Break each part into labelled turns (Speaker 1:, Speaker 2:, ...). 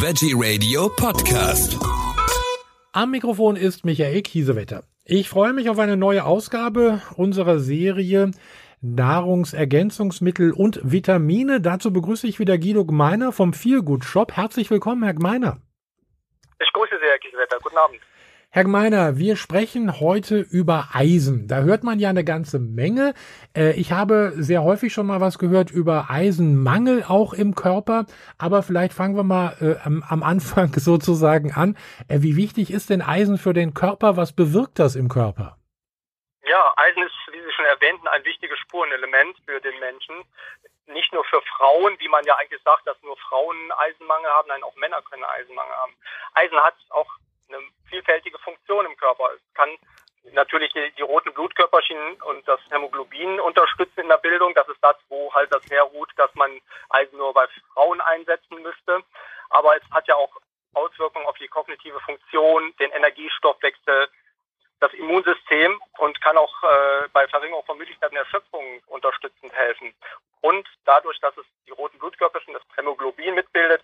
Speaker 1: Veggie Radio Podcast.
Speaker 2: Am Mikrofon ist Michael Kiesewetter. Ich freue mich auf eine neue Ausgabe unserer Serie Nahrungsergänzungsmittel und Vitamine. Dazu begrüße ich wieder Guido Gmeiner vom Feelgood Shop. Herzlich willkommen, Herr Gmeiner.
Speaker 3: Ich grüße Sie, Herr Kiesewetter. Guten Abend.
Speaker 2: Herr Gmeiner, wir sprechen heute über Eisen. Da hört man ja eine ganze Menge. Äh, ich habe sehr häufig schon mal was gehört über Eisenmangel auch im Körper. Aber vielleicht fangen wir mal äh, am, Anfang sozusagen an. Äh, wie wichtig ist denn Eisen für den Körper? Was bewirkt das im Körper?
Speaker 3: Ja, Eisen ist, wie Sie schon erwähnten, ein wichtiges Spurenelement für den Menschen. Nicht nur für Frauen, wie man ja eigentlich sagt, dass nur Frauen Eisenmangel haben, nein, auch Männer können Eisenmangel haben. Eisen hat auch eine vielfältige Funktion im Körper. Es kann natürlich die, die, roten Blutkörperchen und das Hämoglobin unterstützen in der Bildung. Das ist das, wo halt das herruht, dass man Eisen nur bei Frauen einsetzen müsste. Aber es hat ja auch Auswirkungen auf die kognitive Funktion, den Energiestoffwechsel, das Immunsystem und kann auch äh, bei Verringerung von Müdigkeit und Erschöpfung unterstützend helfen. Und dadurch, dass es die roten Blutkörperchen, das Hämoglobin mitbildet,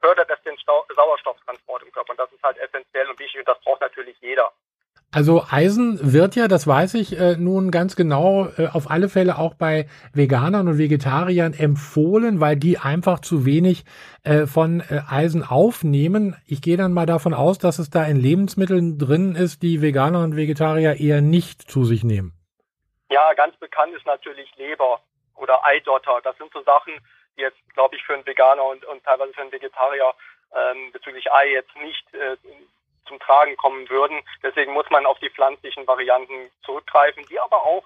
Speaker 3: fördert es den Stau Sauerstofftransport im Körper. Und das ist halt essentiell und wichtig und das braucht natürlich jeder.
Speaker 2: Also Eisen wird ja, das weiß ich äh, nun ganz genau, äh, auf alle Fälle auch bei Veganern und Vegetariern empfohlen, weil die einfach zu wenig äh, von äh, Eisen aufnehmen. Ich gehe dann mal davon aus, dass es da in Lebensmitteln drin ist, die Veganer und Vegetarier eher nicht zu sich nehmen.
Speaker 3: Ja, ganz bekannt ist natürlich Leber oder Eidotter. Das sind so Sachen, die jetzt, glaube ich, für einen Veganer und, und teilweise für einen Vegetarier ähm, bezüglich Ei jetzt nicht äh, zum Tragen kommen würden. Deswegen muss man auf die pflanzlichen Varianten zurückgreifen, die aber auch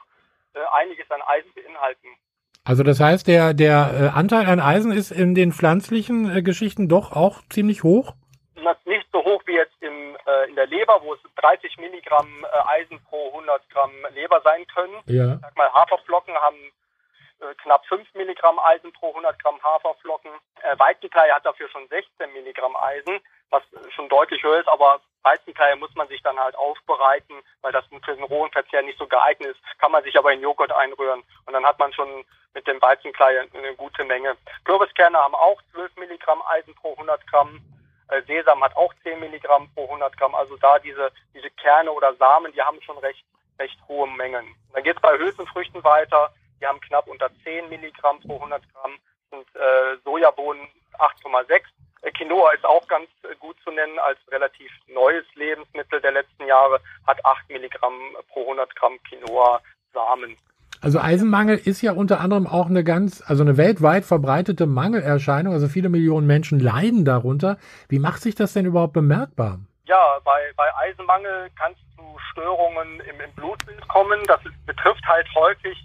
Speaker 3: äh, einiges an Eisen beinhalten.
Speaker 2: Also das heißt, der, der äh, Anteil an Eisen ist in den pflanzlichen äh, Geschichten doch auch ziemlich hoch?
Speaker 3: Nicht so hoch wie jetzt im, äh, in der Leber, wo es 30 Milligramm äh, Eisen pro 100 Gramm Leber sein können.
Speaker 2: Ja.
Speaker 3: Ich sag mal, Haferflocken haben äh, knapp 5 Milligramm Eisen pro 100 Gramm Haferflocken. Äh, Weizenkleie hat dafür schon 16 Milligramm Eisen, was schon deutlich höher ist, aber Weizenkleie muss man sich dann halt aufbereiten, weil das für den rohen Verzehr nicht so geeignet ist. Kann man sich aber in Joghurt einrühren und dann hat man schon mit dem Weizenkleie eine gute Menge. Kürbiskerne haben auch 12 Milligramm Eisen pro 100 Gramm. Äh, Sesam hat auch 10 Milligramm pro 100 Gramm. Also da diese, diese Kerne oder Samen, die haben schon recht, recht hohe Mengen. Dann geht es bei Hülsenfrüchten weiter. Die haben knapp unter 10 Milligramm pro 100 Gramm und äh, Sojabohnen 8,6. Äh, Quinoa ist auch ganz äh, gut zu nennen als relativ neues Lebensmittel der letzten Jahre, hat 8 Milligramm pro 100 Gramm Quinoa-Samen.
Speaker 2: Also Eisenmangel ist ja unter anderem auch eine ganz, also eine weltweit verbreitete Mangelerscheinung. Also viele Millionen Menschen leiden darunter. Wie macht sich das denn überhaupt bemerkbar?
Speaker 3: Ja, bei, bei Eisenmangel kann es zu Störungen im, im Blutbild kommen. Das ist, betrifft halt häufig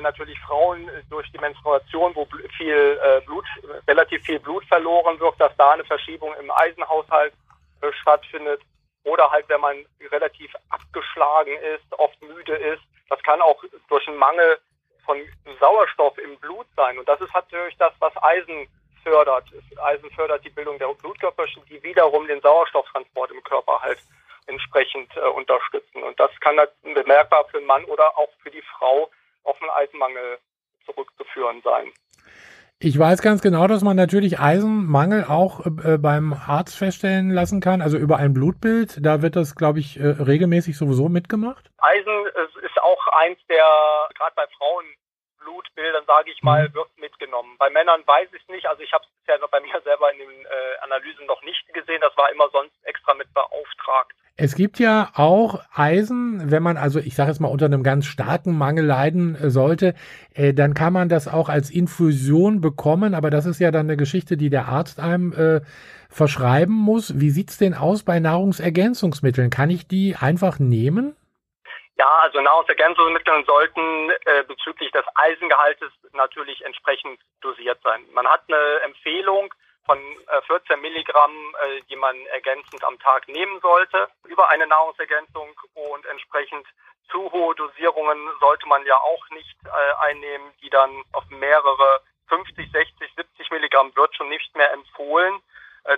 Speaker 3: natürlich Frauen äh, durch die Menstruation, wo viel äh, Blut, relativ viel Blut verloren wird, dass da eine Verschiebung im Eisenhaushalt äh, stattfindet. Oder halt, wenn man relativ abgeschlagen ist, oft müde ist. Das kann auch durch einen Mangel von Sauerstoff im Blut sein. Und das ist natürlich das, was Eisen fördert. Eisen fördert die Bildung der Blutkörperchen, die wiederum den Sauerstofftransport im Körper halt entsprechend äh, unterstützen. Und das kann bemerkbar für den Mann oder auch für die Frau auf einen Eisenmangel zurückzuführen sein.
Speaker 2: Ich weiß ganz genau, dass man natürlich Eisenmangel auch äh, beim Arzt feststellen lassen kann, also über ein Blutbild. Da wird das, glaube ich, äh, regelmäßig sowieso mitgemacht.
Speaker 3: Eisen ist auch eins der, gerade bei Frauen, Blutbildern, sage ich mal, mhm. wird mitgenommen. Bei Männern weiß ich es nicht. Also ich habe es bisher bei mir selber in den äh, Analysen noch nicht gesehen. Das war immer sonst.
Speaker 2: Es gibt ja auch Eisen, wenn man also, ich sage jetzt mal, unter einem ganz starken Mangel leiden äh, sollte, äh, dann kann man das auch als Infusion bekommen, aber das ist ja dann eine Geschichte, die der Arzt einem äh, verschreiben muss. Wie sieht's denn aus bei Nahrungsergänzungsmitteln? Kann ich die einfach nehmen?
Speaker 3: Ja, also Nahrungsergänzungsmittel sollten äh, bezüglich des Eisengehaltes natürlich entsprechend dosiert sein. Man hat eine Empfehlung, von 14 äh, Milligramm, äh, die man ergänzend am Tag nehmen sollte, über eine Nahrungsergänzung und entsprechend zu hohe Dosierungen sollte man ja auch nicht äh, einnehmen, die dann auf mehrere 50, 60, 70 Milligramm wird schon nicht mehr empfohlen,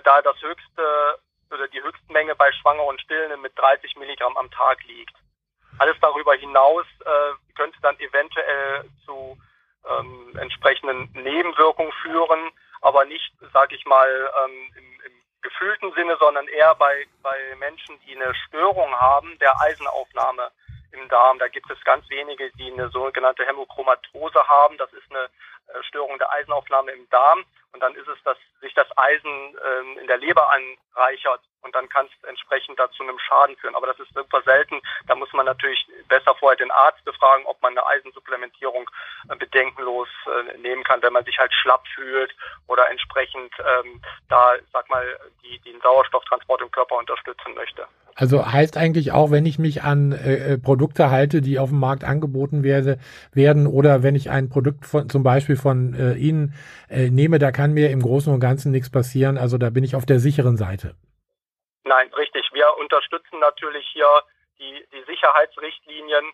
Speaker 3: da das höchste oder die Höchstmenge bei Schwangeren und Stillenden mit 30 Milligramm am Tag liegt. Alles darüber hinaus könnte dann eventuell zu ähm, entsprechenden Nebenwirkungen führen, aber nicht, sage ich mal, ähm, im, im gefühlten Sinne, sondern eher bei, bei Menschen, die eine Störung haben der Eisenaufnahme im Darm. Da gibt es ganz wenige, die eine sogenannte Hämochromatose haben. Das ist eine äh, Störung der Eisenaufnahme im Darm. Und dann ist es, dass sich das Eisen ähm, in der Leber anreichert und dann kann es entsprechend dazu einem Schaden führen. Aber das ist super selten. Da muss man natürlich besser vorher den Arzt befragen, ob man eine Eisensupplementierung äh, bedenkenlos äh, nehmen kann, wenn man sich halt schlapp fühlt oder entsprechend ähm, da, sag mal, die, den Sauerstofftransport im Körper unterstützen möchte.
Speaker 2: Also heißt eigentlich auch, wenn ich mich an äh, äh, Produkte halte, die auf dem Markt angeboten werde, werden oder wenn ich ein Produkt von, zum Beispiel von äh, Ihnen äh, nehme, da kann mir im Großen und Ganzen nichts passieren. Also da bin ich auf der sicheren Seite.
Speaker 3: Nein, richtig. Wir unterstützen natürlich hier die, die Sicherheitsrichtlinien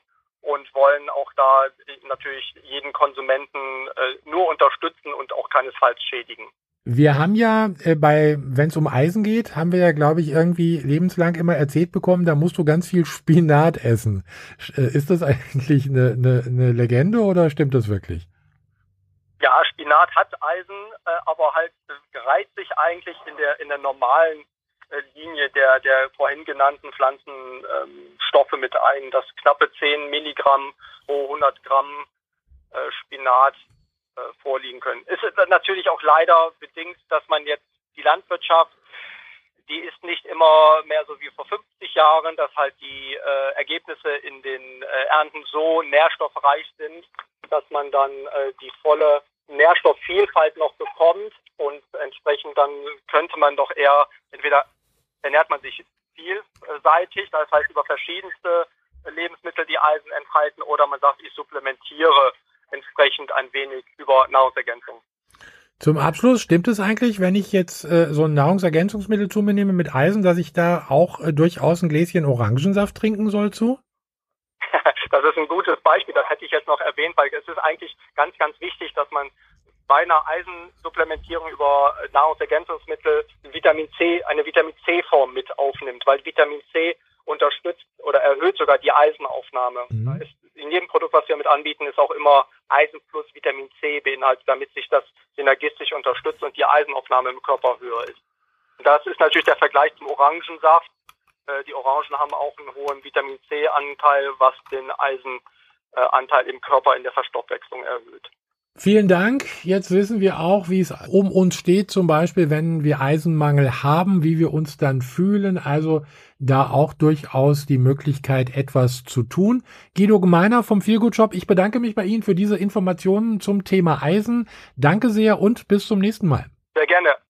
Speaker 3: und wollen auch da natürlich jeden Konsumenten äh, nur unterstützen und auch keinesfalls schädigen.
Speaker 2: Wir haben ja äh, bei, wenn es um Eisen geht, haben wir ja, glaube ich, irgendwie lebenslang immer erzählt bekommen, da musst du ganz viel Spinat essen. Äh, ist das eigentlich eine, eine, eine Legende oder stimmt das wirklich?
Speaker 3: Ja, Spinat hat Eisen, äh, aber halt reiht sich eigentlich in der in der normalen Linie der der vorhin genannten Pflanzenstoffe ähm, mit ein. Das knappe 10 Milligramm pro 100 Gramm Spinat vorliegen können. Ist natürlich auch leider bedingt, dass man jetzt die Landwirtschaft, die ist nicht immer mehr so wie vor 50 Jahren, dass halt die äh, Ergebnisse in den äh, Ernten so nährstoffreich sind, dass man dann äh, die volle Nährstoffvielfalt noch bekommt und entsprechend dann könnte man doch eher, entweder ernährt man sich vielseitig, das heißt über verschiedenste Lebensmittel, die Eisen enthalten, oder man sagt, ich supplementiere entsprechend ein wenig über Nahrungsergänzung.
Speaker 2: Zum Abschluss, stimmt es eigentlich, wenn ich jetzt äh, so ein Nahrungsergänzungsmittel zu mir nehme mit Eisen, dass ich da auch äh, durchaus ein Gläschen Orangensaft trinken soll zu?
Speaker 3: das ist ein gutes Beispiel, das hätte ich jetzt noch erwähnt, weil es ist eigentlich ganz, ganz wichtig, dass man bei einer Eisensupplementierung über Nahrungsergänzungsmittel Vitamin C, eine Vitamin C-Form mit aufnimmt, weil Vitamin C unterstützt oder erhöht sogar die Eisenaufnahme. Mhm. In jedem Produkt, was wir mit anbieten, ist auch immer Eisen plus Vitamin C beinhaltet, damit sich das synergistisch unterstützt und die Eisenaufnahme im Körper höher ist. Das ist natürlich der Vergleich zum Orangensaft. Äh, die Orangen haben auch einen hohen Vitamin C-Anteil, was den Eisenanteil im Körper in der Verstoffwechslung erhöht.
Speaker 2: Vielen Dank. Jetzt wissen wir auch, wie es um uns steht, zum Beispiel, wenn wir Eisenmangel haben, wie wir uns dann fühlen. Also da auch durchaus die Möglichkeit, etwas zu tun. Guido Gemeiner vom Feelgood Shop, ich bedanke mich bei Ihnen für diese Informationen zum Thema Eisen. Danke sehr und bis zum nächsten Mal.
Speaker 3: Sehr gerne.